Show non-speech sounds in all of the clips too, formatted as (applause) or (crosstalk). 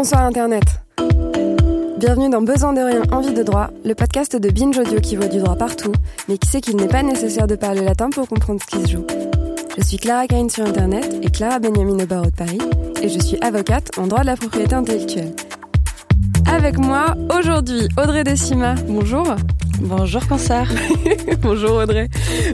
Bonsoir Internet. Bienvenue dans Besoin de rien, envie de droit, le podcast de Binge Audio qui voit du droit partout, mais qui sait qu'il n'est pas nécessaire de parler latin pour comprendre ce qui se joue. Je suis Clara Cain sur Internet et Clara Benjamin au barreau de Paris, et je suis avocate en droit de la propriété intellectuelle. Avec moi aujourd'hui Audrey Decima. Bonjour. Bonjour Cancer. (laughs) Bonjour Audrey.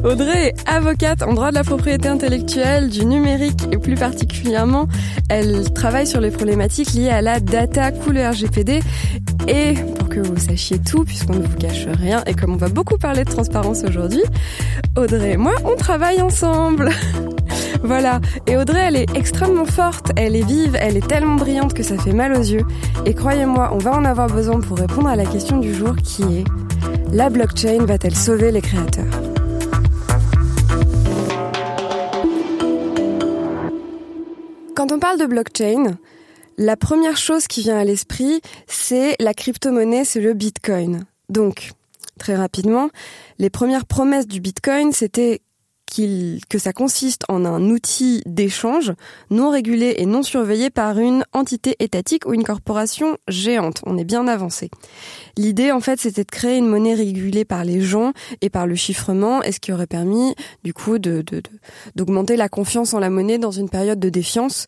Audrey est avocate en droit de la propriété intellectuelle, du numérique et plus particulièrement, elle travaille sur les problématiques liées à la data couleur RGPD et pour que vous sachiez tout, puisqu'on ne vous cache rien et comme on va beaucoup parler de transparence aujourd'hui, Audrey et moi, on travaille ensemble. (laughs) Voilà. Et Audrey, elle est extrêmement forte, elle est vive, elle est tellement brillante que ça fait mal aux yeux. Et croyez-moi, on va en avoir besoin pour répondre à la question du jour qui est la blockchain va-t-elle sauver les créateurs? Quand on parle de blockchain, la première chose qui vient à l'esprit, c'est la crypto-monnaie, c'est le Bitcoin. Donc, très rapidement, les premières promesses du Bitcoin, c'était que ça consiste en un outil d'échange non régulé et non surveillé par une entité étatique ou une corporation géante. On est bien avancé. L'idée, en fait, c'était de créer une monnaie régulée par les gens et par le chiffrement, et ce qui aurait permis, du coup, d'augmenter la confiance en la monnaie dans une période de défiance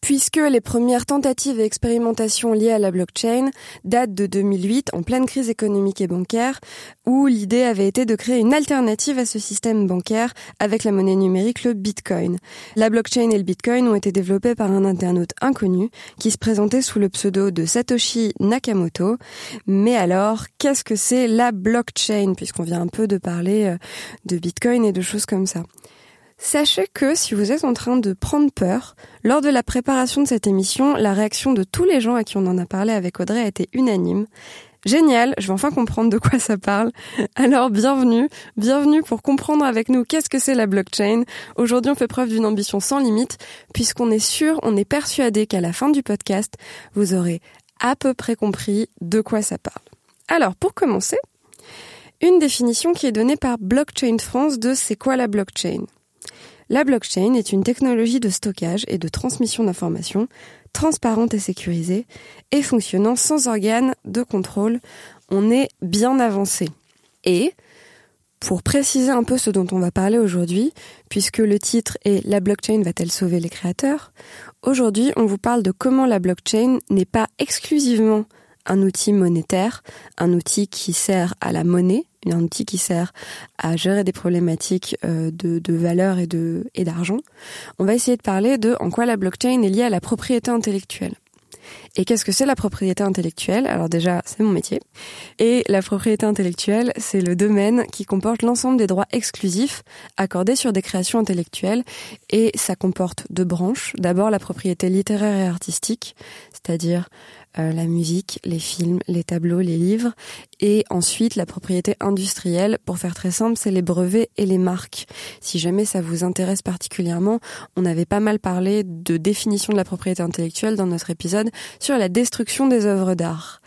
puisque les premières tentatives et expérimentations liées à la blockchain datent de 2008, en pleine crise économique et bancaire, où l'idée avait été de créer une alternative à ce système bancaire avec la monnaie numérique, le Bitcoin. La blockchain et le Bitcoin ont été développés par un internaute inconnu qui se présentait sous le pseudo de Satoshi Nakamoto. Mais alors, qu'est-ce que c'est la blockchain, puisqu'on vient un peu de parler euh, de Bitcoin et de choses comme ça? Sachez que si vous êtes en train de prendre peur, lors de la préparation de cette émission, la réaction de tous les gens à qui on en a parlé avec Audrey a été unanime. Génial, je vais enfin comprendre de quoi ça parle. Alors bienvenue, bienvenue pour comprendre avec nous qu'est-ce que c'est la blockchain. Aujourd'hui on fait preuve d'une ambition sans limite puisqu'on est sûr, on est persuadé qu'à la fin du podcast, vous aurez à peu près compris de quoi ça parle. Alors pour commencer, une définition qui est donnée par Blockchain France de c'est quoi la blockchain? La blockchain est une technologie de stockage et de transmission d'informations transparente et sécurisée et fonctionnant sans organe de contrôle. On est bien avancé. Et, pour préciser un peu ce dont on va parler aujourd'hui, puisque le titre est La blockchain va-t-elle sauver les créateurs? Aujourd'hui, on vous parle de comment la blockchain n'est pas exclusivement un outil monétaire, un outil qui sert à la monnaie, un outil qui sert à gérer des problématiques euh, de, de valeur et de et d'argent. On va essayer de parler de en quoi la blockchain est liée à la propriété intellectuelle. Et qu'est-ce que c'est la propriété intellectuelle? Alors déjà, c'est mon métier. Et la propriété intellectuelle, c'est le domaine qui comporte l'ensemble des droits exclusifs accordés sur des créations intellectuelles. Et ça comporte deux branches. D'abord la propriété littéraire et artistique, c'est-à-dire euh, la musique, les films, les tableaux, les livres, et ensuite la propriété industrielle. Pour faire très simple, c'est les brevets et les marques. Si jamais ça vous intéresse particulièrement, on avait pas mal parlé de définition de la propriété intellectuelle dans notre épisode sur la destruction des œuvres d'art.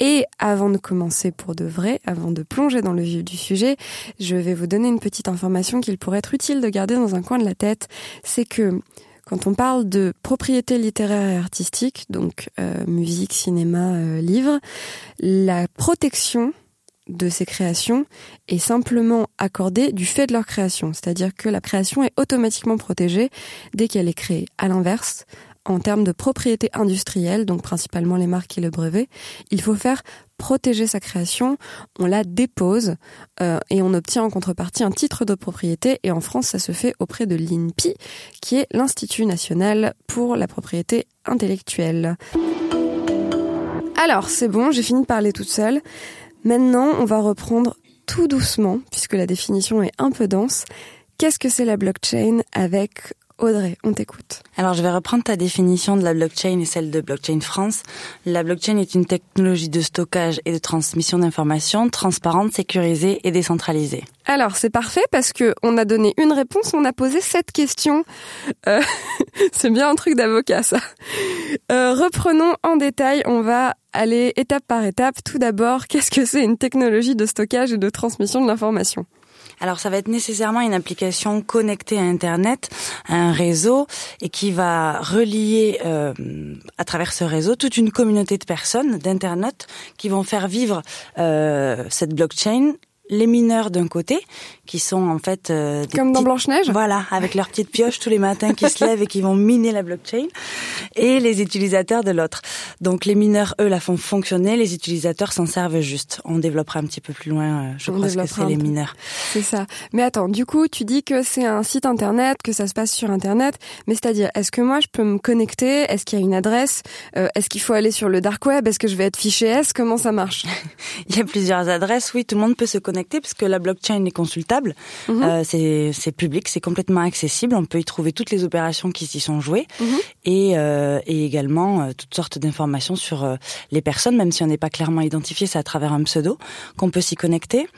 Et avant de commencer pour de vrai, avant de plonger dans le vif du sujet, je vais vous donner une petite information qu'il pourrait être utile de garder dans un coin de la tête. C'est que quand on parle de propriété littéraire et artistique, donc euh, musique, cinéma, euh, livre, la protection de ces créations est simplement accordée du fait de leur création. C'est-à-dire que la création est automatiquement protégée dès qu'elle est créée. À l'inverse, en termes de propriété industrielle, donc principalement les marques et le brevet, il faut faire protéger sa création, on la dépose euh, et on obtient en contrepartie un titre de propriété. Et en France, ça se fait auprès de l'INPI, qui est l'Institut national pour la propriété intellectuelle. Alors, c'est bon, j'ai fini de parler toute seule. Maintenant, on va reprendre tout doucement, puisque la définition est un peu dense. Qu'est-ce que c'est la blockchain avec Audrey, on t'écoute. Alors, je vais reprendre ta définition de la blockchain et celle de Blockchain France. La blockchain est une technologie de stockage et de transmission d'informations transparente, sécurisée et décentralisée. Alors, c'est parfait parce que on a donné une réponse, on a posé cette question. Euh, (laughs) c'est bien un truc d'avocat, ça. Euh, reprenons en détail, on va aller étape par étape. Tout d'abord, qu'est-ce que c'est une technologie de stockage et de transmission de l'information? Alors ça va être nécessairement une application connectée à Internet, à un réseau, et qui va relier euh, à travers ce réseau toute une communauté de personnes, d'internautes, qui vont faire vivre euh, cette blockchain les mineurs d'un côté, qui sont en fait euh, des comme dans Blanche Neige. Voilà, avec leurs petites pioches tous les matins qui se lèvent et qui vont miner la blockchain, et les utilisateurs de l'autre. Donc les mineurs, eux, la font fonctionner, les utilisateurs s'en servent juste. On développera un petit peu plus loin, euh, je crois que c'est les mineurs. C'est ça. Mais attends, du coup, tu dis que c'est un site internet, que ça se passe sur internet, mais c'est-à-dire, est-ce que moi je peux me connecter? Est-ce qu'il y a une adresse? Euh, Est-ce qu'il faut aller sur le dark web? Est-ce que je vais être fiché? S Comment ça marche? (laughs) Il y a plusieurs adresses. Oui, tout le monde peut se connecter puisque la blockchain est consultable. Mhm. Euh, c'est public, c'est complètement accessible. On peut y trouver toutes les opérations qui s'y sont jouées mhm. et, euh, et également euh, toutes sortes d'informations sur les personnes, même si on n'est pas clairement identifié, c'est à travers un pseudo qu'on peut s'y connecter.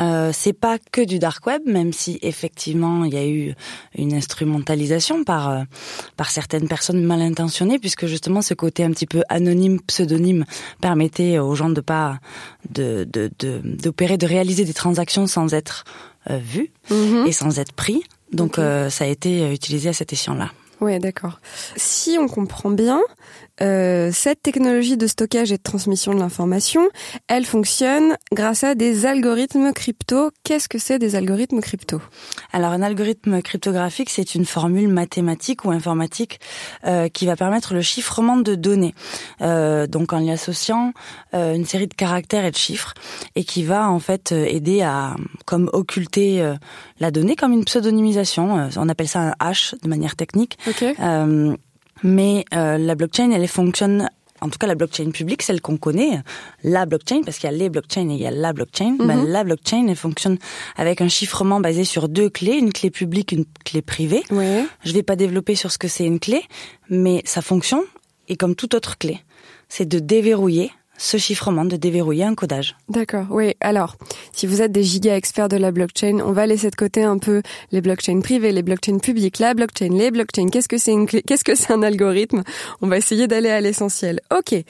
Euh, c'est pas que du dark web, même si effectivement il y a eu une instrumentalisation par euh, par certaines personnes mal intentionnées, puisque justement ce côté un petit peu anonyme, pseudonyme, permettait aux gens de pas de d'opérer, de, de, réaliser des transactions sans être euh, vus mm-hmm. et sans être pris. Donc euh, ça a été utilisé à cet escient-là. Ouais, d'accord. Si on comprend bien, euh, cette technologie de stockage et de transmission de l'information, elle fonctionne grâce à des algorithmes crypto. Qu'est-ce que c'est des algorithmes crypto? Alors un algorithme cryptographique, c'est une formule mathématique ou informatique euh, qui va permettre le chiffrement de données. Euh, donc en y associant euh, une série de caractères et de chiffres, et qui va en fait euh, aider à comme occulter euh, la donnée comme une pseudonymisation. on appelle ça un hash de manière technique. Okay. Mais euh, la blockchain, elle fonctionne en tout cas la blockchain publique, celle qu'on connaît, la blockchain, parce qu'il y a les blockchains et il y a la blockchain, ben, la blockchain, elle fonctionne avec un chiffrement basé sur deux clés, une clé publique, une clé privée. Ouais. Je vais pas développer sur ce que c'est une clé, mais ça fonctionne, et comme toute autre clé, c'est de déverrouiller ce chiffrement, de déverrouiller un codage. D'accord, oui. Alors, si vous êtes des giga experts de la blockchain, on va laisser de côté un peu les blockchains privées, les blockchains publiques, la blockchain, les blockchains. Qu'est-ce que c'est une Qu'est-ce que c'est un algorithme? On va essayer d'aller à l'essentiel. Ok. Et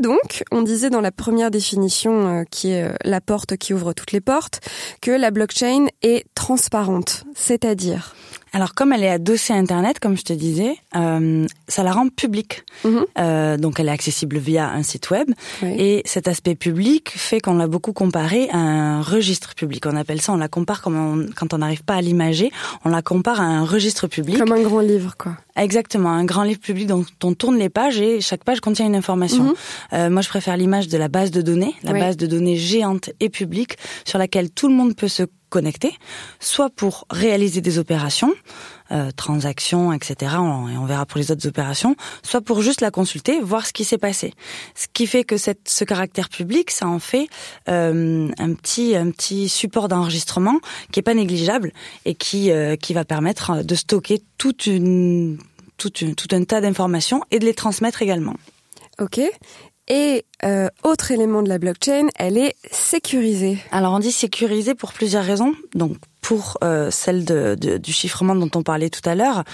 donc, on disait dans la première définition, euh, qui est euh, la porte qui ouvre toutes les portes, que la blockchain est transparente, c'est-à-dire alors comme elle est adossée à Internet, comme je te disais, euh, ça la rend publique. Mhm. Euh, donc elle est accessible via un site web. Et cet aspect public fait qu'on l'a beaucoup comparé à un registre public. On appelle ça, on la compare comme quand on n'arrive pas à l'imager, on la compare à un registre public. Comme un grand livre, quoi. Exactement, un grand livre public dont on tourne les pages et chaque page contient une information. Mhm. Euh, moi, je préfère l'image de la base de données, la base de données géante et publique sur laquelle tout le monde peut se connecter, soit pour réaliser des opérations, euh, transactions, etc. Et on verra pour les autres opérations, soit pour juste la consulter, voir ce qui s'est passé. Ce qui fait que cette, ce caractère public, ça en fait euh, un petit un petit support d'enregistrement qui est pas négligeable et qui euh, qui va permettre de stocker une, tout un tas d'informations et de les transmettre également. Ok. Et euh, autre élément de la blockchain, elle est sécurisée. Alors on dit sécurisée pour plusieurs raisons. Donc pour euh, celle de, de, du chiffrement dont on parlait tout à l'heure,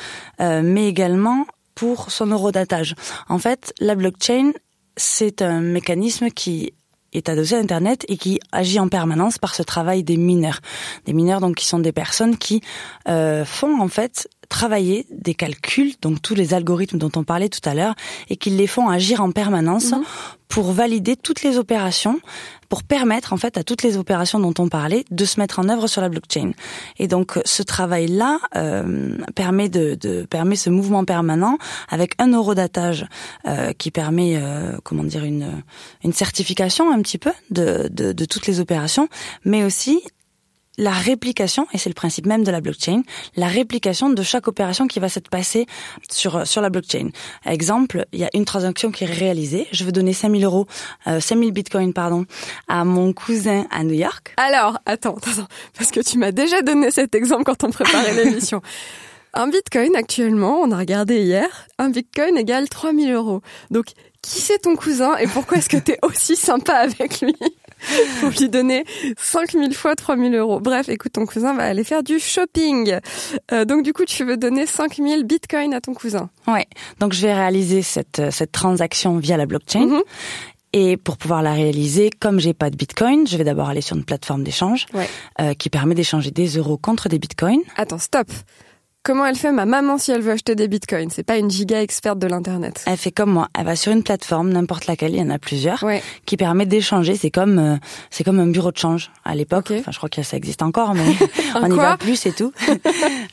euh, mais également pour son eurodatage. En fait, la blockchain, c'est un mécanisme qui est adossé à Internet et qui agit en permanence par ce travail des mineurs. Des mineurs donc qui sont des personnes qui euh, font en fait travailler des calculs, donc tous les algorithmes dont on parlait tout à l'heure, et qui les font agir en permanence mhm. pour valider toutes les opérations, pour permettre en fait à toutes les opérations dont on parlait de se mettre en œuvre sur la blockchain. Et donc ce travail-là euh, permet de, de, permet ce mouvement permanent avec un eurodatage euh, qui permet euh, comment dire une une certification un petit peu de, de, de toutes les opérations, mais aussi la réplication, et c'est le principe même de la blockchain, la réplication de chaque opération qui va s'être passée sur, sur la blockchain. Exemple, il y a une transaction qui est réalisée, je veux donner 5000 euros, euh, 5000 bitcoins, pardon, à mon cousin à New York. Alors, attends, attends, parce que tu m'as déjà donné cet exemple quand on préparait (laughs) l'émission. Un bitcoin actuellement, on a regardé hier, un bitcoin égale 3000 euros. Donc, qui c'est ton cousin et pourquoi est-ce que tu es aussi sympa avec lui? (laughs) pour lui donner 5000 fois 3000 euros. Bref, écoute, ton cousin va aller faire du shopping. Euh, donc du coup, tu veux donner 5000 bitcoins à ton cousin. Ouais. Donc je vais réaliser cette, cette transaction via la blockchain. Mhm. Et pour pouvoir la réaliser, comme j'ai pas de Bitcoin, je vais d'abord aller sur une plateforme d'échange Ouais. euh, qui permet d'échanger des euros contre des Bitcoins. Attends, stop. Comment elle fait ma maman si elle veut acheter des bitcoins? C'est pas une giga experte de l'internet. Elle fait comme moi, elle va sur une plateforme, n'importe laquelle, il y en a plusieurs, Ouais. qui permet d'échanger. C'est comme euh, c'est comme un bureau de change à l'époque. Enfin, je crois que ça existe encore, mais (laughs) (laughs) on n'y quoi va plus, c'est tout. (laughs)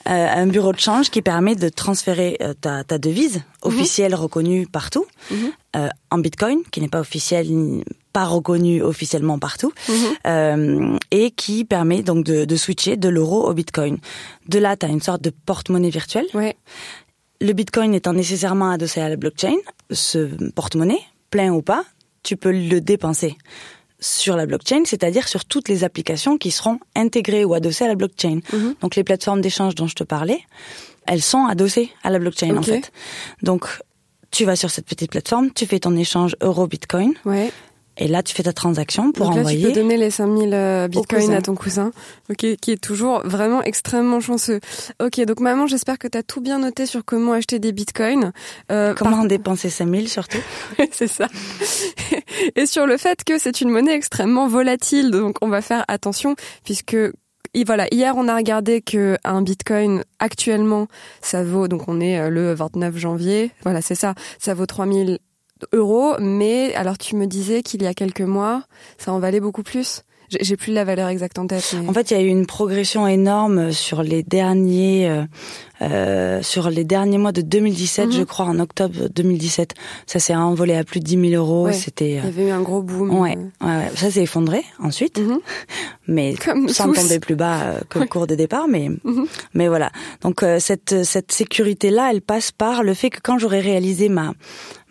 Euh, un bureau de change qui permet de transférer euh, ta, ta devise officielle reconnue partout Mhm. Euh, en Bitcoin, qui n'est pas officielle, ni- pas reconnue officiellement partout, Mhm. euh, et qui permet donc de, de switcher de l'euro au Bitcoin. De là, tu as une sorte de porte-monnaie virtuelle. Ouais. Le Bitcoin étant nécessairement adossé à la blockchain, ce porte-monnaie, plein ou pas, tu peux le dépenser sur la blockchain, c'est-à-dire sur toutes les applications qui seront intégrées ou adossées à la blockchain. Mhm. Donc les plateformes d'échange dont je te parlais, elles sont adossées à la blockchain en fait. Donc tu vas sur cette petite plateforme, tu fais ton échange euro-bitcoin, Ouais. et là tu fais ta transaction pour Donc là, envoyer. tu peux donner les 5000 euh, bitcoins à ton cousin, ok, qui est toujours vraiment extrêmement chanceux. Ok, donc maman, j'espère que tu as tout bien noté sur comment acheter des bitcoins. Euh, Comment dépenser 5000 surtout (laughs) par- c'est ça. Et sur le fait que c'est une monnaie extrêmement volatile, donc on va faire attention puisque voilà, hier on a regardé que un bitcoin actuellement ça vaut donc on est euh, le 29 janvier, voilà c'est ça, ça vaut 3000 euros, mais alors tu me disais qu'il y a quelques mois ça en valait beaucoup plus. J'ai plus la valeur exacte en tête. Mais... En fait, il y a eu une progression énorme sur les derniers, euh, euh, sur les derniers mois de 2017, Mhm. je crois, en octobre 2017. Ça s'est envolé à plus de 10 000 euros. Ouais. C'était, il y avait eu un gros boom. ouais, ouais, ouais. ça s'est effondré ensuite, Mhm. (laughs) mais (laughs) Comme sans tous. tomber plus bas euh, que le cours de départ. Mais, Mhm. mais voilà. Donc euh, cette cette sécurité là, elle passe par le fait que quand j'aurai réalisé ma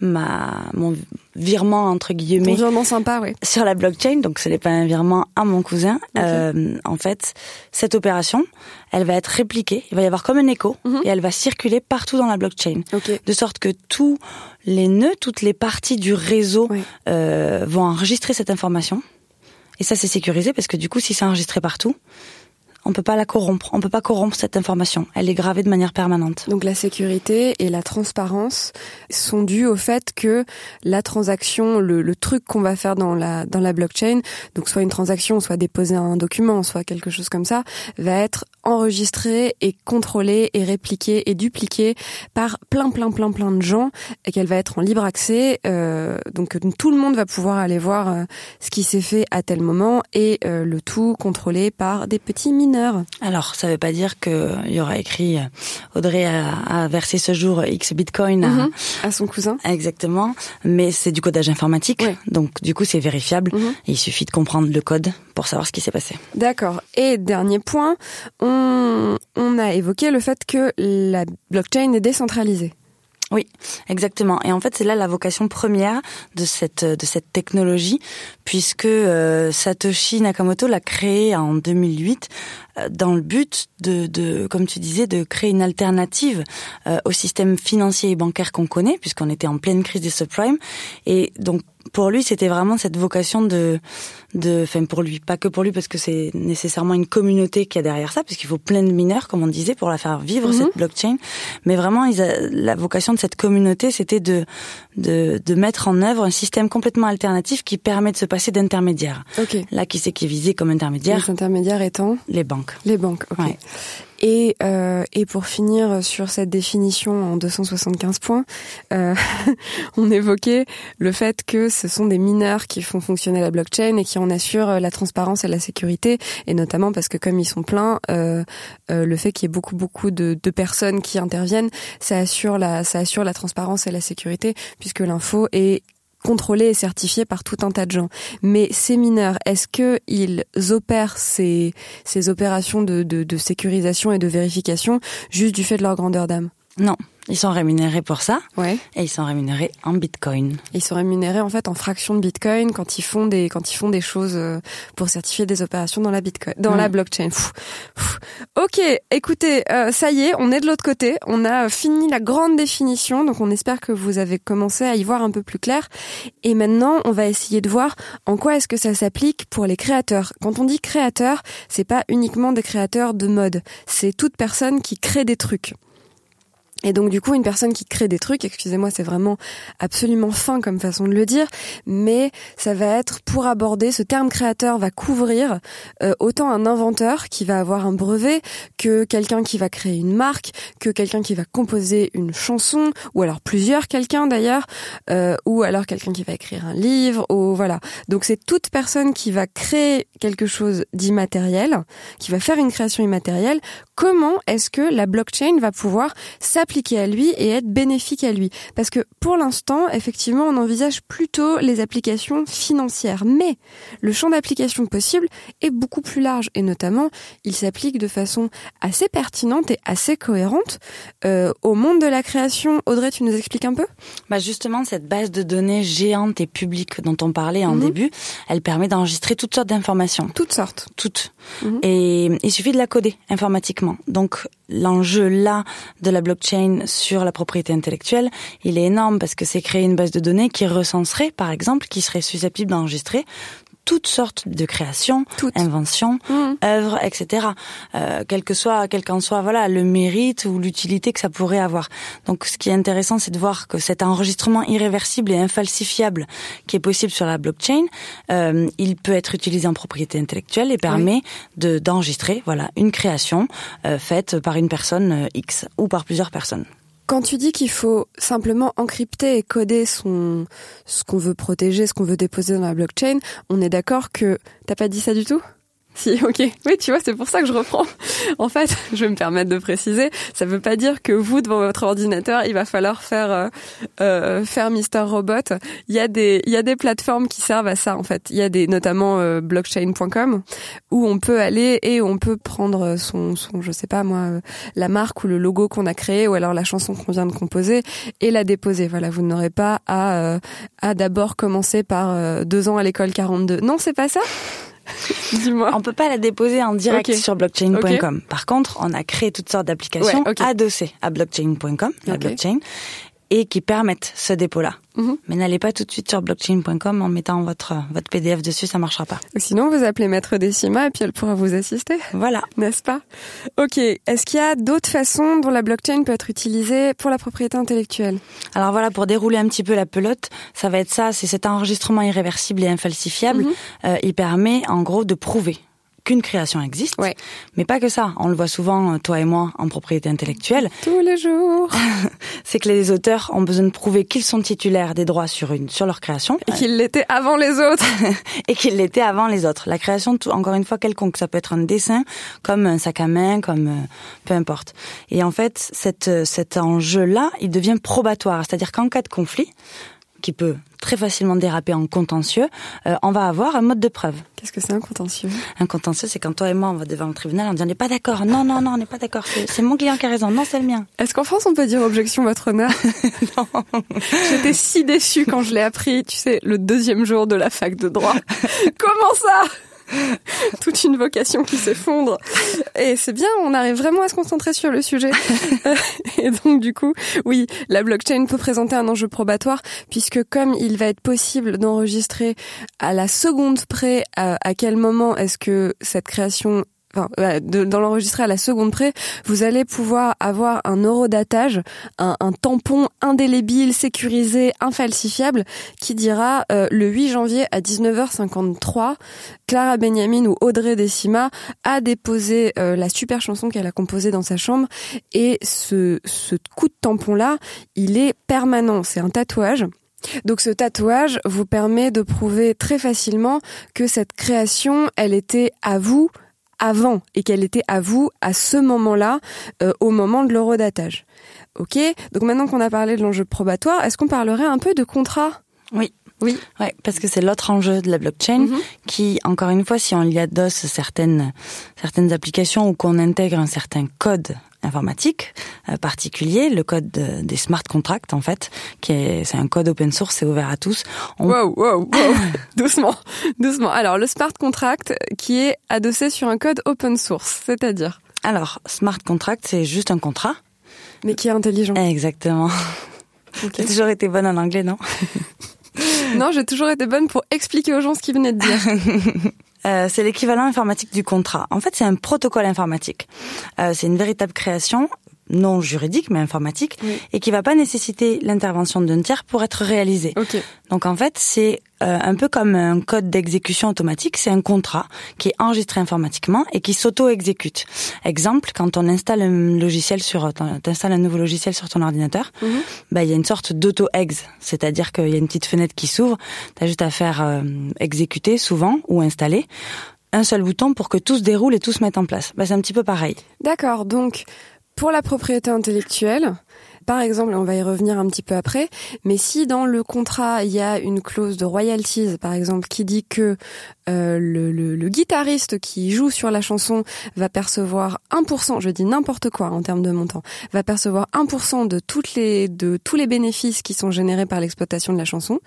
ma mon virement entre guillemets sympa, sur la blockchain, donc ce n'est pas un virement à mon cousin. Euh, en fait, cette opération, elle va être répliquée. Il va y avoir comme un écho Mhm. et elle va circuler partout dans la blockchain, de sorte que tous les nœuds, toutes les parties du réseau euh, vont enregistrer cette information. Et ça, c'est sécurisé parce que du coup, si c'est enregistré partout, on peut pas la corrompre. On peut pas corrompre cette information. Elle est gravée de manière permanente. Donc la sécurité et la transparence sont dues au fait que la transaction, le, le truc qu'on va faire dans la dans la blockchain, donc soit une transaction, soit déposer un document, soit quelque chose comme ça, va être enregistré et contrôlé et répliqué et dupliqué par plein plein plein plein de gens et qu'elle va être en libre accès. euh, donc tout le monde va pouvoir aller voir euh, ce qui s'est fait à tel moment et euh, le tout contrôlé par des petits mineurs. Alors, ça veut pas dire qu'il y aura écrit euh, Audrey a, a versé ce jour X bitcoin à, Mhm. À son cousin. Exactement, mais c'est du codage informatique, Ouais. donc du coup c'est vérifiable. Mhm. Il suffit de comprendre le code pour savoir ce qui s'est passé. D'accord. Et dernier point, on, on a évoqué le fait que la blockchain est décentralisée. Oui, exactement. Et en fait, c'est là la vocation première de cette de cette technologie, puisque euh, Satoshi Nakamoto l'a créée en 2008 euh, dans le but de, de, comme tu disais, de créer une alternative euh, au système financier et bancaire qu'on connaît, puisqu'on était en pleine crise des subprimes. Et donc pour lui, c'était vraiment cette vocation de, de, enfin pour lui, pas que pour lui, parce que c'est nécessairement une communauté qui a derrière ça, puisqu'il faut plein de mineurs, comme on disait, pour la faire vivre Mhm. cette blockchain. Mais vraiment, ils a- la vocation de cette communauté, c'était de, de, de mettre en œuvre un système complètement alternatif qui permet de se passer d'intermédiaires. Ok. Là, qui c'est qui est visé comme intermédiaire Les intermédiaires étant Les banques. les banques. Ok. Ouais. Et, euh, et pour finir sur cette définition en 275 points, euh, (laughs) on évoquait le fait que ce sont des mineurs qui font fonctionner la blockchain et qui en assurent la transparence et la sécurité, et notamment parce que comme ils sont pleins, euh, euh, le fait qu'il y ait beaucoup beaucoup de, de personnes qui interviennent, ça assure la ça assure la transparence et la sécurité puisque l'info est contrôlée et certifiée par tout un tas de gens. Mais ces mineurs, est-ce que ils opèrent ces, ces opérations de sécurisation et de vérification juste du fait de leur grandeur d'âme? Non, ils sont rémunérés pour ça Ouais. et ils sont rémunérés en bitcoin. Ils sont rémunérés en fait en fraction de Bitcoin quand ils font des quand ils font des choses euh, pour certifier des opérations dans la Bitcoin, dans Mm. la blockchain. Pfff. Pfff. Ok, écoutez, euh, ça y est, on est de l'autre côté. On a fini la grande définition, donc on espère que vous avez commencé à y voir un peu plus clair. Et maintenant, on va essayer de voir en quoi est-ce que ça s'applique pour les créateurs. Quand on dit créateur, c'est pas uniquement des créateurs de mode, c'est toute personne qui crée des trucs. Et donc du coup, une personne qui crée des trucs, excusez-moi, c'est vraiment absolument fin comme façon de le dire, mais ça va être pour aborder ce terme créateur va couvrir euh, autant un inventeur qui va avoir un brevet que quelqu'un qui va créer une marque, que quelqu'un qui va composer une chanson ou alors plusieurs quelqu'un d'ailleurs, euh, ou alors quelqu'un qui va écrire un livre ou voilà. Donc c'est toute personne qui va créer quelque chose d'immatériel, qui va faire une création immatérielle. Comment est-ce que la blockchain va pouvoir s'appliquer à lui et être bénéfique à lui Parce que pour l'instant, effectivement, on envisage plutôt les applications financières, mais le champ d'application possible est beaucoup plus large et notamment, il s'applique de façon assez pertinente et assez cohérente euh, au monde de la création. Audrey, tu nous expliques un peu? Bah justement, cette base de données géante et publique dont on parlait en mhm. début, elle permet d'enregistrer toutes sortes d'informations. Toutes sortes. Toutes. Mhm. Et il suffit de la coder informatiquement. Donc l'enjeu là de la blockchain sur la propriété intellectuelle, il est énorme parce que c'est créer une base de données qui recenserait, par exemple, qui serait susceptible d'enregistrer toutes sortes de créations, inventions, mmh. œuvres, etc. Euh, quel que soit, quel qu'en soit, voilà, le mérite ou l'utilité que ça pourrait avoir. Donc, ce qui est intéressant, c'est de voir que cet enregistrement irréversible et infalsifiable qui est possible sur la blockchain, euh, il peut être utilisé en propriété intellectuelle et permet de d'enregistrer, voilà, une création euh, faite par une personne euh, X ou par plusieurs personnes. Quand tu dis qu'il faut simplement encrypter et coder son ce qu'on veut protéger, ce qu'on veut déposer dans la blockchain, on est d'accord que t'as pas dit ça du tout? Si, ok. Oui, tu vois, c'est pour ça que je reprends. En fait, je vais me permettre de préciser, ça veut pas dire que vous, devant votre ordinateur, il va falloir faire euh, euh faire Mister Robot. Il y a des il y a des plateformes qui servent à ça en fait. Il y a des notamment euh, blockchain.com où on peut aller et on peut prendre son son je sais pas moi euh, la marque ou le logo qu'on a créé ou alors la chanson qu'on vient de composer et la déposer. Voilà, vous n'aurez pas à à d'abord commencer par deux ans à l'école 42. Non, c'est pas ça? (laughs) Dis-moi. On peut pas la déposer en direct sur blockchain.com. Par contre, on a créé toutes sortes d'applications adossées à blockchain.com, la blockchain, et qui permettent ce dépôt-là. Mhm. Mais n'allez pas tout de suite sur blockchain.com en mettant votre votre PDF dessus, ça marchera pas. Sinon, vous appelez Maître Décima et puis elle pourra vous assister. Voilà, n'est-ce pas? Ok. Est-ce qu'il y a d'autres façons dont la blockchain peut être utilisée pour la propriété intellectuelle? Alors voilà, pour dérouler un petit peu la pelote, ça va être ça, c'est cet enregistrement irréversible et infalsifiable. Mhm. Euh, il permet en gros de prouver qu'une création existe. Mais pas que ça. On le voit souvent, euh, toi et moi, en propriété intellectuelle. (laughs) Tous les jours. (laughs) c'est que les auteurs ont besoin de prouver qu'ils sont titulaires des droits sur une, sur leur création. Et qu'ils l'étaient avant les autres. (laughs) et qu'ils l'étaient avant les autres. La création, encore une fois, quelconque. Ça peut être un dessin, comme un sac à main, comme, euh, peu importe. Et en fait, cette, euh, cet enjeu-là, il devient probatoire. C'est-à-dire qu'en cas de conflit, qui peut très facilement déraper en contentieux, euh, on va avoir un mode de preuve. Qu'est-ce que c'est un contentieux? Un contentieux, c'est quand toi et moi, on va devant le tribunal, on dit on n'est pas d'accord. Non, non, non, on n'est pas d'accord. C'est mon client qui a raison. Non, c'est le mien. Est-ce qu'en France, on peut dire objection, votre honneur? (laughs) Non. J'étais si déçue quand je l'ai appris, tu sais, le deuxième jour de la fac de droit. (laughs) Comment ça? (laughs) toute une vocation qui s'effondre. Et c'est bien, on arrive vraiment à se concentrer sur le sujet. (laughs) (laughs) et donc du coup, oui, la blockchain peut présenter un enjeu probatoire puisque comme il va être possible d'enregistrer à la seconde près à, à quel moment est-ce que cette création enfin, dans l'enregistrer à la seconde près, vous allez pouvoir avoir un eurodatage, un, un tampon indélébile, sécurisé, infalsifiable, qui dira euh, le 8 janvier à 19h53, Clara Benjamin ou Audrey Decima a déposé euh, la super chanson qu'elle a composée dans sa chambre, et ce, ce coup de tampon-là, il est permanent, c'est un tatouage. Donc ce tatouage vous permet de prouver très facilement que cette création, elle était à vous, avant et qu'elle était à vous à ce moment-là, euh, au moment de l'eurodatage. Ok, donc maintenant qu'on a parlé de l'enjeu probatoire, est-ce qu'on parlerait un peu de contrat? Oui. Oui, ouais, parce que c'est l'autre enjeu de la blockchain mhm. qui, encore une fois, si on y adosse certaines certaines applications ou qu'on intègre un certain code informatique euh, particulier, le code des smart contracts en fait, qui est c'est un code open source, c'est ouvert à tous. On... Wow, wow, wow. (laughs) doucement, doucement. Alors le smart contract qui est adossé sur un code open source, c'est-à-dire? Alors smart contract, c'est juste un contrat, mais qui est intelligent. Exactement. Okay. J'ai toujours été bonne en anglais, non? (laughs) (laughs) Non, j'ai toujours été bonne pour expliquer aux gens ce qu'ils venaient de dire. (laughs) Euh, c'est l'équivalent informatique du contrat. En fait, c'est un protocole informatique. Euh, c'est une véritable création non juridique mais informatique et qui va pas nécessiter l'intervention d'un tiers pour être réalisé. Donc en fait, c'est euh, un peu comme un code d'exécution automatique, c'est un contrat qui est enregistré informatiquement et qui s'auto-exécute. Exemple, quand on installe un logiciel sur, t'installes un nouveau logiciel sur ton ordinateur, mhm. bah il y a une sorte d'auto-ex, c'est-à-dire qu'il y a une petite fenêtre qui s'ouvre, t'as juste à faire euh, exécuter souvent ou installer un seul bouton pour que tout se déroule et tout se mette en place. Bah, c'est un petit peu pareil. D'accord, donc pour la propriété intellectuelle, par exemple, on va y revenir un petit peu après, mais si dans le contrat il y a une clause de royalties, par exemple, qui dit que euh, le, le, le, guitariste qui joue sur la chanson va percevoir 1%, je dis n'importe quoi en termes de montant, va percevoir 1% de toutes les de tous les bénéfices qui sont générés par l'exploitation de la chanson.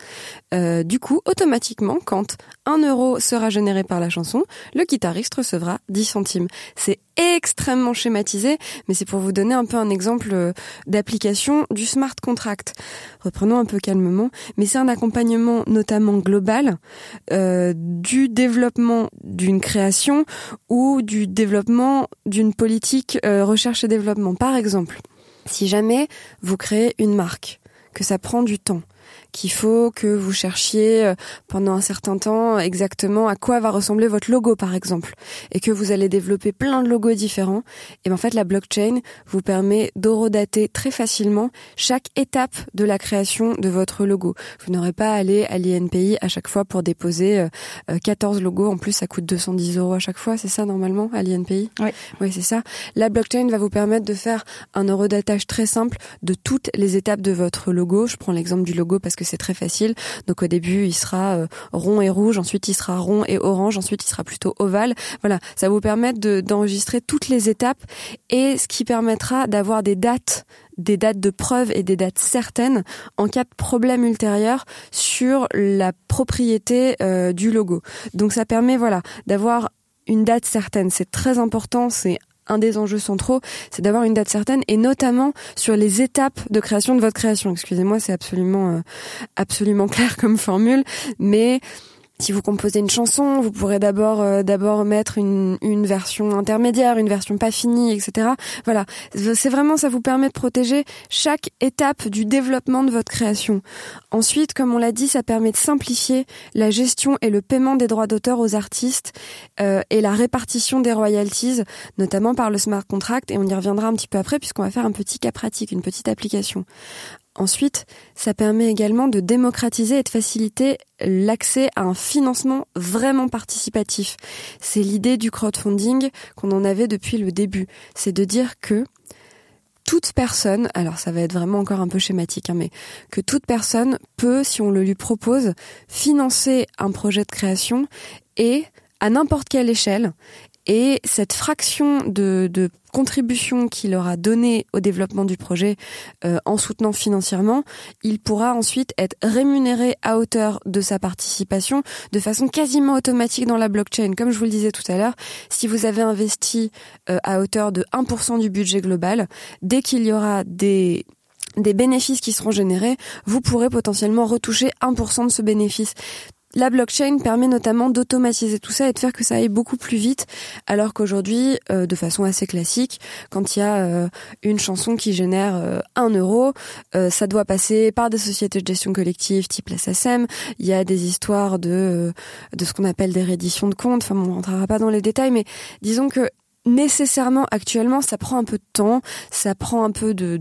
Euh, du coup, automatiquement, quand 1 euro sera généré par la chanson, le guitariste recevra 10 centimes. C'est extrêmement schématisé, mais c'est pour vous donner un peu un exemple euh, d'application du smart contract. Reprenons un peu calmement, mais c'est un accompagnement notamment global euh, du développement d'une création ou du développement d'une politique euh, recherche et développement. Par exemple, si jamais vous créez une marque, que ça prend du temps, qu'il faut que vous cherchiez euh, pendant un certain temps exactement à quoi va ressembler votre logo par exemple et que vous allez développer plein de logos différents et ben en fait la blockchain vous permet d'horodater très facilement chaque étape de la création de votre logo. Vous n'aurez pas à aller à l'INPI à chaque fois pour déposer 14 euh, euh, logos en plus ça coûte 210 euros à chaque fois, c'est ça normalement à l'INPI? Oui. Oui, c'est ça. La blockchain va vous permettre de faire un horodatage très simple de toutes les étapes de votre logo. Je prends l'exemple du logo parce que c'est très facile. Donc au début, il sera euh, rond et rouge, ensuite il sera rond et orange, ensuite il sera plutôt ovale. Voilà, ça vous permet d'enregistrer toutes les étapes et ce qui permettra d'avoir des dates des dates de preuve et des dates certaines en cas de problème ultérieur sur la propriété euh, du logo. Donc ça permet voilà d'avoir une date certaine, c'est très important, c'est un des enjeux centraux, c'est d'avoir une date certaine et notamment sur les étapes de création de votre création. Excusez-moi, c'est absolument euh, absolument (laughs) clair comme formule, mais si vous composez une chanson, vous pourrez d'abord euh, d'abord mettre une, une version intermédiaire, une version pas finie, etc. Voilà, c'est vraiment ça vous permet de protéger chaque étape du développement de votre création. Ensuite, comme on l'a dit, ça permet de simplifier la gestion et le paiement des droits d'auteur aux artistes euh, et la répartition des royalties, notamment par le smart contract. Et on y reviendra un petit peu après puisqu'on va faire un petit cas pratique, une petite application. Ensuite, ça permet également de démocratiser et de faciliter l'accès à un financement vraiment participatif. C'est l'idée du crowdfunding qu'on en avait depuis le début. C'est de dire que toute personne, alors ça va être vraiment encore un peu schématique, hein, mais que toute personne peut, si on le lui propose, financer un projet de création et à n'importe quelle échelle et cette fraction de, contribution qu'il aura donnée au développement du projet euh, en soutenant financièrement, il pourra ensuite être rémunéré à hauteur de sa participation de façon quasiment automatique dans la blockchain. Comme je vous le disais tout à l'heure, si vous avez investi euh, à hauteur de 1% du budget global, dès qu'il y aura des des bénéfices qui seront générés, vous pourrez potentiellement retoucher 1% de ce bénéfice. La blockchain permet notamment d'automatiser tout ça et de faire que ça aille beaucoup plus vite, alors qu'aujourd'hui, euh, de façon assez classique, quand il y a euh, une chanson qui génère euh, un euro, ça doit passer par des sociétés de gestion collective type la. Il y a des histoires de de ce qu'on appelle des rééditions de comptes. Enfin, on rentrera pas dans les détails, mais disons que nécessairement actuellement ça prend un peu de temps, ça prend un peu de,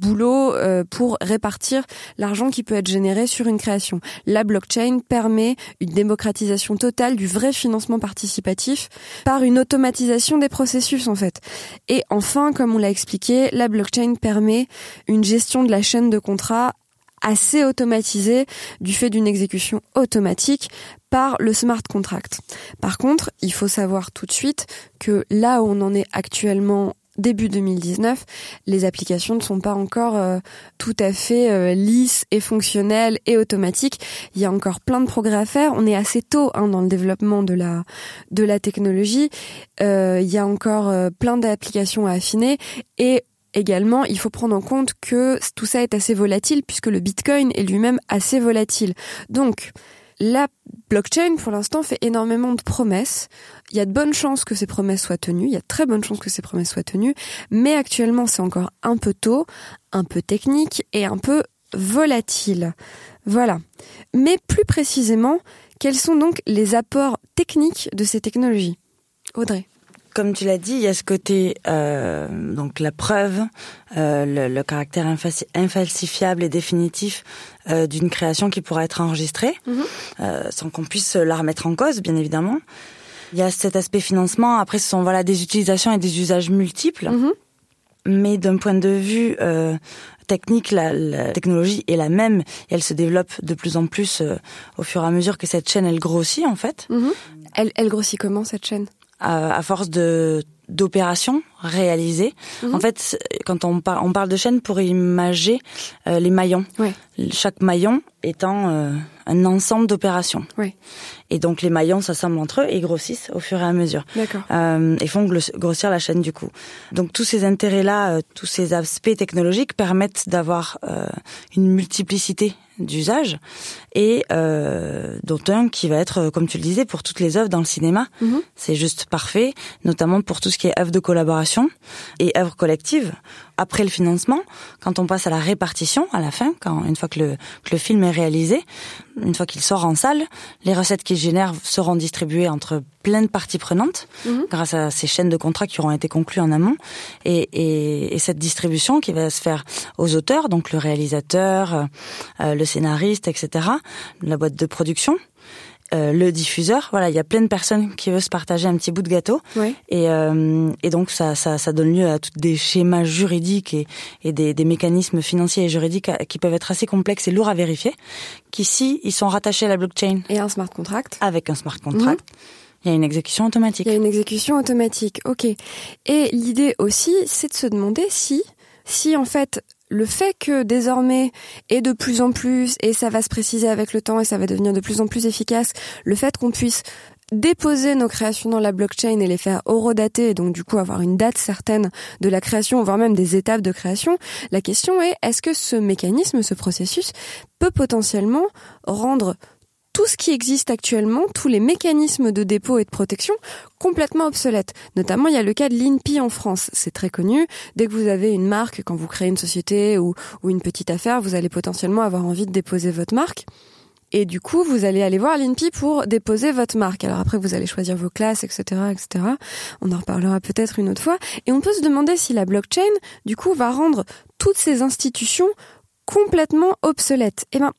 boulot euh, pour répartir l'argent qui peut être généré sur une création. La blockchain permet une démocratisation totale du vrai financement participatif par une automatisation des processus en fait. Et enfin, comme on l'a expliqué, la blockchain permet une gestion de la chaîne de contrats assez automatisée du fait d'une exécution automatique par le smart contract. Par contre, il faut savoir tout de suite que là où on en est actuellement début 2019, les applications ne sont pas encore euh, tout à fait euh, lisses et fonctionnelles et automatiques. Il y a encore plein de progrès à faire. On est assez tôt hein, dans le développement de la de la technologie. Euh, il y a encore plein d'applications à affiner et Également, il faut prendre en compte que tout ça est assez volatile puisque le Bitcoin est lui-même assez volatile. Donc, La blockchain, pour l'instant, fait énormément de promesses. Il y a de bonnes chances que ces promesses soient tenues. Il y a très bonnes chances que ces promesses soient tenues. Mais actuellement, c'est encore un peu tôt, un peu technique et un peu volatile. Voilà. Mais plus précisément, quels sont donc les apports techniques de ces technologies? Audrey comme tu l'as dit, il y a ce côté euh, donc la preuve, euh, le, caractère infalsifiable et définitif euh, d'une création qui pourra être enregistrée, mhm. sans qu'on puisse la remettre en cause, bien évidemment. Il y a cet aspect financement. Après, ce sont voilà des utilisations et des usages multiples. Mhm. Mais d'un point de vue technique, la, technologie est la même et elle se développe de plus en plus au fur et à mesure que cette chaîne elle grossit en fait. Mhm. Elle, elle grossit comment cette chaîne? À, force de d'opérations réalisées. Mhm. En fait, quand on, on parle de chaîne pour imager euh, les maillons. Chaque maillon étant euh, un ensemble d'opérations. Et donc les maillons s'assemblent entre eux et grossissent au fur et à mesure. Euh, et font grossir la chaîne du coup. Donc tous ces intérêts-là, euh, tous ces aspects technologiques permettent d'avoir une multiplicité d'usage et euh, dont un qui va être, euh, comme tu le disais, pour toutes les œuvres dans le cinéma. Mhm. C'est juste parfait, notamment pour tout ce qui est œuvres de collaboration et œuvres collectives. Après le financement, quand on passe à la répartition à la fin, quand une fois que le, que le film est réalisé, une fois qu'il sort en salle, les recettes qu'il génère seront distribuées entre plein de parties prenantes, mhm. grâce à ces chaînes de contrats qui auront été conclues en amont, et, et, et, cette distribution qui va se faire aux auteurs, donc le réalisateur, euh, le scénariste, etc., la boîte de production. Euh, le diffuseur. Voilà, il y a plein de personnes qui veulent se partager un petit bout de gâteau. Et, euh, et donc ça, ça, ça, donne lieu à tous des schémas juridiques et, et des, des, mécanismes financiers et juridiques qui peuvent être assez complexes et lourds à vérifier. Qu'ici, ils sont rattachés à la blockchain. Et un smart contract. Avec un smart contract. Mhm. Il y a une exécution automatique. Il y a une exécution automatique, ok. Et l'idée aussi, c'est de se demander si, si en fait le fait que désormais, et de plus en plus, et ça va se préciser avec le temps et ça va devenir de plus en plus efficace, le fait qu'on puisse déposer nos créations dans la blockchain et les faire horodater et donc du coup avoir une date certaine de la création, voire même des étapes de création, la question est est-ce que ce mécanisme, ce processus peut potentiellement rendre tout ce qui existe actuellement, tous les mécanismes de dépôt et de protection complètement obsolètes. Notamment, il y a le cas de l'INPI en France. C'est très connu. Dès que vous avez une marque, quand vous créez une société ou, une petite affaire, vous allez potentiellement avoir envie de déposer votre marque. Et du coup, vous allez aller voir l'INPI pour déposer votre marque. Alors après, vous allez choisir vos classes, etc., etc. On en reparlera peut-être une autre fois. Et on peut se demander si la blockchain, du coup, va rendre toutes ces institutions complètement obsolètes. Eh ben,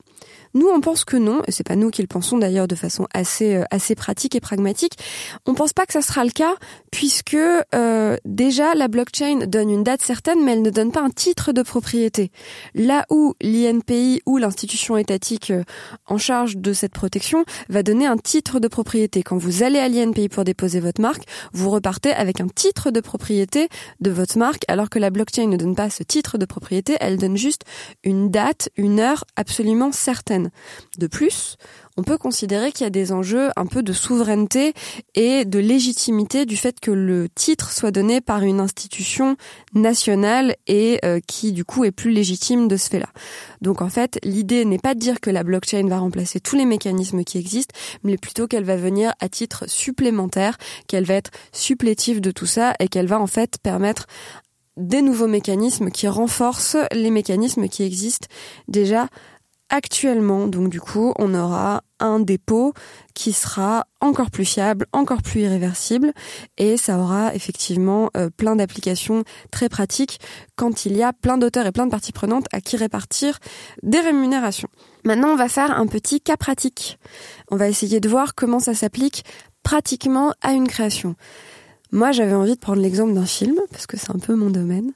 nous, on pense que non, et c'est pas nous qui le pensons d'ailleurs de façon assez euh, assez pratique et pragmatique. On pense pas que ça sera le cas puisque euh, déjà la blockchain donne une date certaine, mais elle ne donne pas un titre de propriété. Là où l'INPI ou l'institution étatique euh, en charge de cette protection va donner un titre de propriété. Quand vous allez à l'INPI pour déposer votre marque, vous repartez avec un titre de propriété de votre marque, alors que la blockchain ne donne pas ce titre de propriété, elle donne juste une date, une heure absolument certaine. De plus, on peut considérer qu'il y a des enjeux un peu de souveraineté et de légitimité du fait que le titre soit donné par une institution nationale et euh, qui du coup est plus légitime de ce fait-là. Donc en fait, l'idée n'est pas de dire que la blockchain va remplacer tous les mécanismes qui existent, mais plutôt qu'elle va venir à titre supplémentaire, qu'elle va être supplétive de tout ça et qu'elle va en fait permettre des nouveaux mécanismes qui renforcent les mécanismes qui existent déjà actuellement. Donc du coup, on aura un dépôt qui sera encore plus fiable, encore plus irréversible, et ça aura effectivement euh, plein d'applications très pratiques quand il y a plein d'auteurs et plein de parties prenantes à qui répartir des rémunérations. Maintenant, on va faire un petit cas pratique. On va essayer de voir comment ça s'applique pratiquement à une création. Moi, j'avais envie de prendre l'exemple d'un film, parce que c'est un peu mon domaine.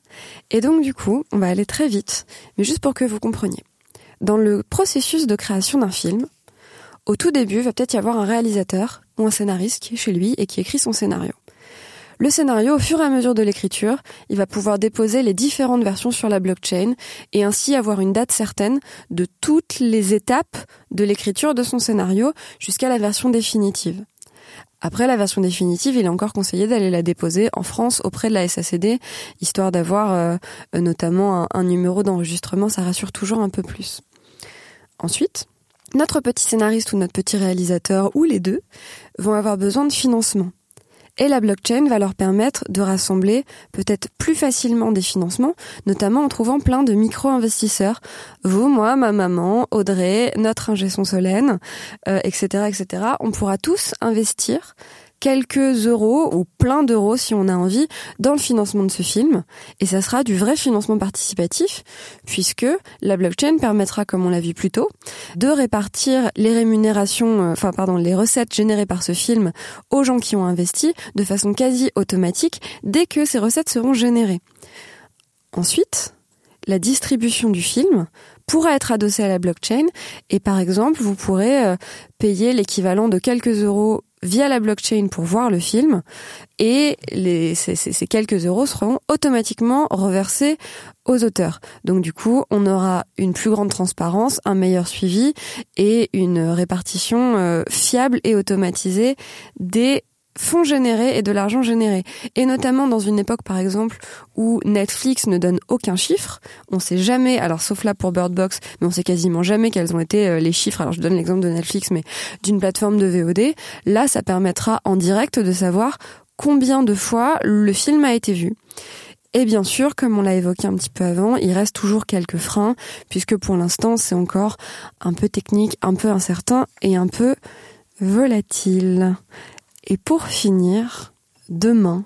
Et donc, du coup, on va aller très vite, mais juste pour que vous compreniez. Dans le processus de création d'un film, au tout début, va peut-être y avoir un réalisateur ou un scénariste qui est chez lui et qui écrit son scénario. Le scénario, au fur et à mesure de l'écriture, il va pouvoir déposer les différentes versions sur la blockchain et ainsi avoir une date certaine de toutes les étapes de l'écriture de son scénario jusqu'à la version définitive. Après la version définitive, il est encore conseillé d'aller la déposer en France auprès de la SACD, histoire d'avoir euh, notamment un, numéro d'enregistrement, ça rassure toujours un peu plus. Ensuite, notre petit scénariste ou notre petit réalisateur ou les deux vont avoir besoin de financement. Et la blockchain va leur permettre de rassembler peut-être plus facilement des financements, notamment en trouvant plein de micro-investisseurs. Vous, moi, ma maman, Audrey, notre ingé Solène, etc., euh, etc. On pourra tous investir quelques euros ou plein d'euros si on a envie dans le financement de ce film et ça sera du vrai financement participatif puisque la blockchain permettra comme on l'a vu plus tôt de répartir les rémunérations euh, enfin pardon les recettes générées par ce film aux gens qui ont investi de façon quasi automatique dès que ces recettes seront générées. Ensuite, la distribution du film pourra être adossée à la blockchain et par exemple vous pourrez euh, payer l'équivalent de quelques euros via la blockchain pour voir le film et les, ces, quelques euros seront automatiquement reversés aux auteurs. Donc du coup, on aura une plus grande transparence, un meilleur suivi et une répartition euh, fiable et automatisée des fonds générés et de l'argent généré. Et notamment dans une époque, par exemple, où Netflix ne donne aucun chiffre, on sait jamais, alors sauf là pour Bird Box, mais on sait quasiment jamais quels ont été euh, les chiffres. Alors je donne l'exemple de Netflix, mais d'une plateforme de VOD. Là, ça permettra en direct de savoir combien de fois le film a été vu. Et bien sûr, comme on l'a évoqué un petit peu avant, il reste toujours quelques freins, puisque pour l'instant, c'est encore un peu technique, un peu incertain et un peu volatile. Et pour finir, demain,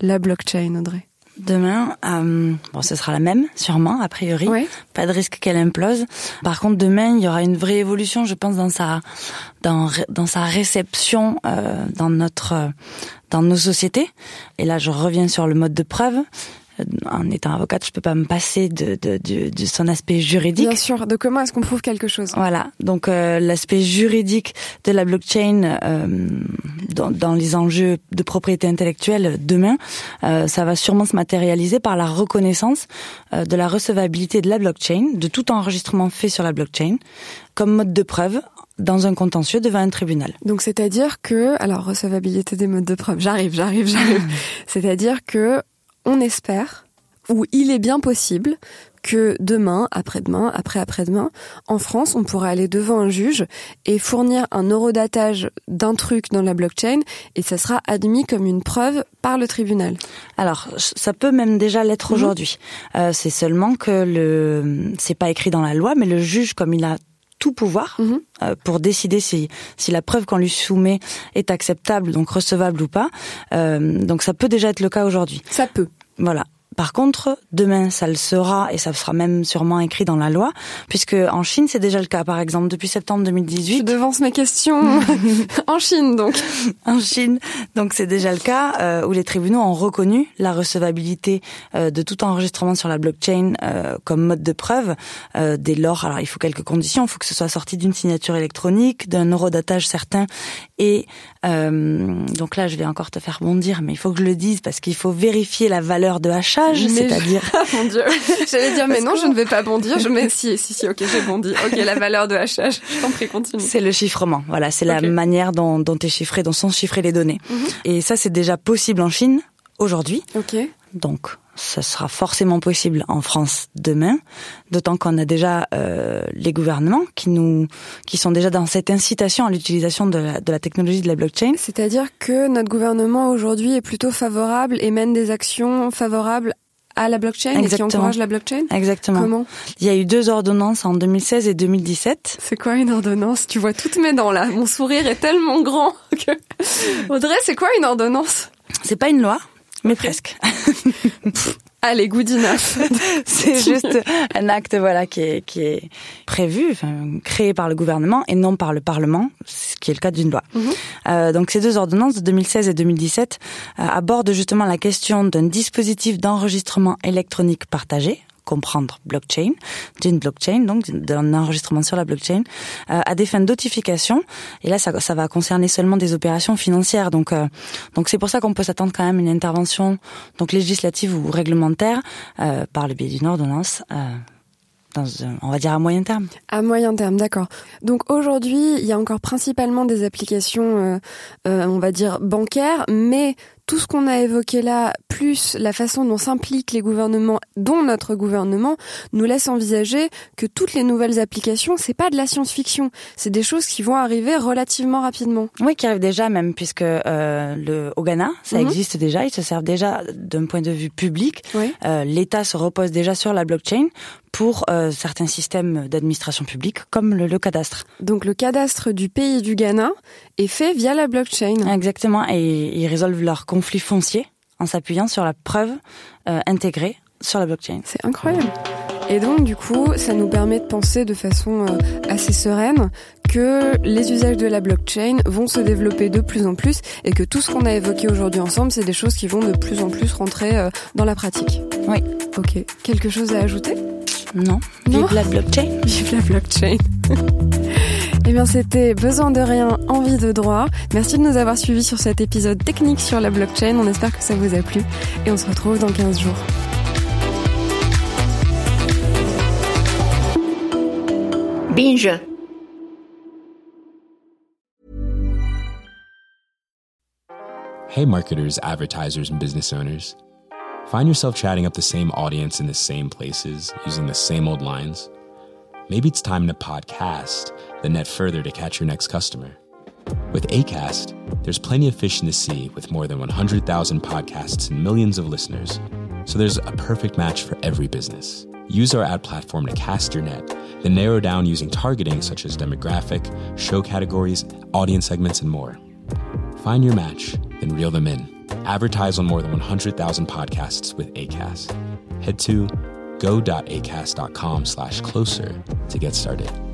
la blockchain, Audrey. Demain, euh, bon, ce sera la même, sûrement, a priori. Pas de risque qu'elle implose. Par contre, demain, il y aura une vraie évolution, je pense, dans sa, dans, dans sa réception euh, dans notre, dans nos sociétés. Et là, je reviens sur le mode de preuve en étant avocate, je peux pas me passer de, de, de, son aspect juridique. Bien sûr. De comment est-ce qu'on prouve quelque chose Voilà. Donc euh, l'aspect juridique de la blockchain euh, dans, dans, les enjeux de propriété intellectuelle demain, euh, ça va sûrement se matérialiser par la reconnaissance euh, de la recevabilité de la blockchain, de tout enregistrement fait sur la blockchain, comme mode de preuve dans un contentieux devant un tribunal. Donc c'est-à-dire que, alors recevabilité des modes de preuve, j'arrive, j'arrive, j'arrive. (laughs) c'est-à-dire que on espère, ou il est bien possible, que demain, après-demain, après-après-demain, en France, on pourra aller devant un juge et fournir un eurodatage d'un truc dans la blockchain et ça sera admis comme une preuve par le tribunal. Alors, ça peut même déjà l'être mhm. aujourd'hui. Euh, c'est seulement que le, c'est pas écrit dans la loi, mais le juge, comme il a tout pouvoir mhm. euh, pour décider si, si la preuve qu'on lui soumet est acceptable, donc recevable ou pas. Euh, donc ça peut déjà être le cas aujourd'hui. Ça peut. Voilà. Par contre, demain, ça le sera et ça sera même sûrement écrit dans la loi, puisque en Chine, c'est déjà le cas. Par exemple, depuis septembre 2018. Je devance mes questions. (laughs) en Chine, donc. En Chine, donc c'est déjà le cas euh, où les tribunaux ont reconnu la recevabilité euh, de tout enregistrement sur la blockchain euh, comme mode de preuve. dès lors, alors il faut quelques conditions. Il faut que ce soit sorti d'une signature électronique, d'un eurodatage certain, et donc là, je vais encore te faire bondir, mais il faut que je le dise parce qu'il faut vérifier la valeur de achat c'est-à-dire. (laughs) mon Dieu. J'allais dire, mais non, je ne vais pas bondir. Je mets, si, si, si, ok, j'ai bondi. Ok, la valeur de hachage. Je t'en prie, continue. C'est le chiffrement. Voilà, c'est la manière dont, dont est chiffré, dont sont chiffrées les données. Mhm. Et ça, c'est déjà possible en Chine aujourd'hui. Ok. Donc, ça sera forcément possible en France demain, d'autant qu'on a déjà euh, les gouvernements qui nous, qui sont déjà dans cette incitation à l'utilisation de la, de la technologie de la blockchain. C'est-à-dire que notre gouvernement aujourd'hui est plutôt favorable et mène des actions favorables à la blockchain Exactement. et qui encourage la blockchain? Exactement. Comment? Il y a eu deux ordonnances en 2016 et 2017. C'est quoi une ordonnance? Tu vois toutes mes dents là. Mon sourire est tellement grand que... Audrey, c'est quoi une ordonnance? C'est pas une loi, mais presque. (laughs) Allez, good enough. (laughs) c'est (laughs) juste un acte voilà qui est, qui est prévu, enfin, créé par le gouvernement et non par le Parlement, ce qui est le cas d'une loi. Mhm. euh, donc ces deux ordonnances de 2016 et 2017 euh, abordent justement la question d'un dispositif d'enregistrement électronique partagé comprendre blockchain, d'une blockchain, donc d'un enregistrement sur la blockchain, euh, à des fins de notification. Et là, ça, ça va concerner seulement des opérations financières. Donc, euh, donc c'est pour ça qu'on peut s'attendre quand même à une intervention donc législative ou réglementaire euh, par le biais d'une ordonnance. On va dire à moyen terme. À moyen terme, d'accord. Donc aujourd'hui, il y a encore principalement des applications, on va dire bancaires, mais tout ce qu'on a évoqué là, plus la façon dont s'impliquent les gouvernements, dont notre gouvernement, nous laisse envisager que toutes les nouvelles applications, c'est pas de la science-fiction, c'est des choses qui vont arriver relativement rapidement. Oui, qui arrivent déjà même, puisque euh, le au Ghana, ça mhm. existe déjà, ils se servent déjà d'un point de vue public. Euh, L'État se repose déjà sur la blockchain pour euh, certains systèmes d'administration publique, comme le, cadastre. Donc le cadastre du pays du Ghana est fait via la blockchain. Exactement, et ils résolvent leurs conflits fonciers en s'appuyant sur la preuve euh, intégrée sur la blockchain. C'est incroyable. Et donc, du coup, ça nous permet de penser de façon euh, assez sereine que les usages de la blockchain vont se développer de plus en plus et que tout ce qu'on a évoqué aujourd'hui ensemble, c'est des choses qui vont de plus en plus rentrer dans la pratique. Oui. Ok. Quelque chose à ajouter? Non. Vive la blockchain. Vive la blockchain. (laughs) Eh bien, c'était Besoin de rien, envie de droit. Merci de nous avoir suivis sur cet épisode technique sur la blockchain. On espère que ça vous a plu et on se retrouve dans 15 jours. Binge. Hey marketers, advertisers and business owners. Find yourself chatting up the same audience in the same places, using the same old lines? Maybe it's time to podcast the net further to catch your next customer. With ACAST, there's plenty of fish in the sea with more than 100,000 podcasts and millions of listeners. So there's a perfect match for every business. Use our ad platform to cast your net, then narrow down using targeting such as demographic, show categories, audience segments, and more. Find your match, then reel them in. Advertise on more than 100,000 podcasts with ACAST. Head to go.acast.com slash closer to get started.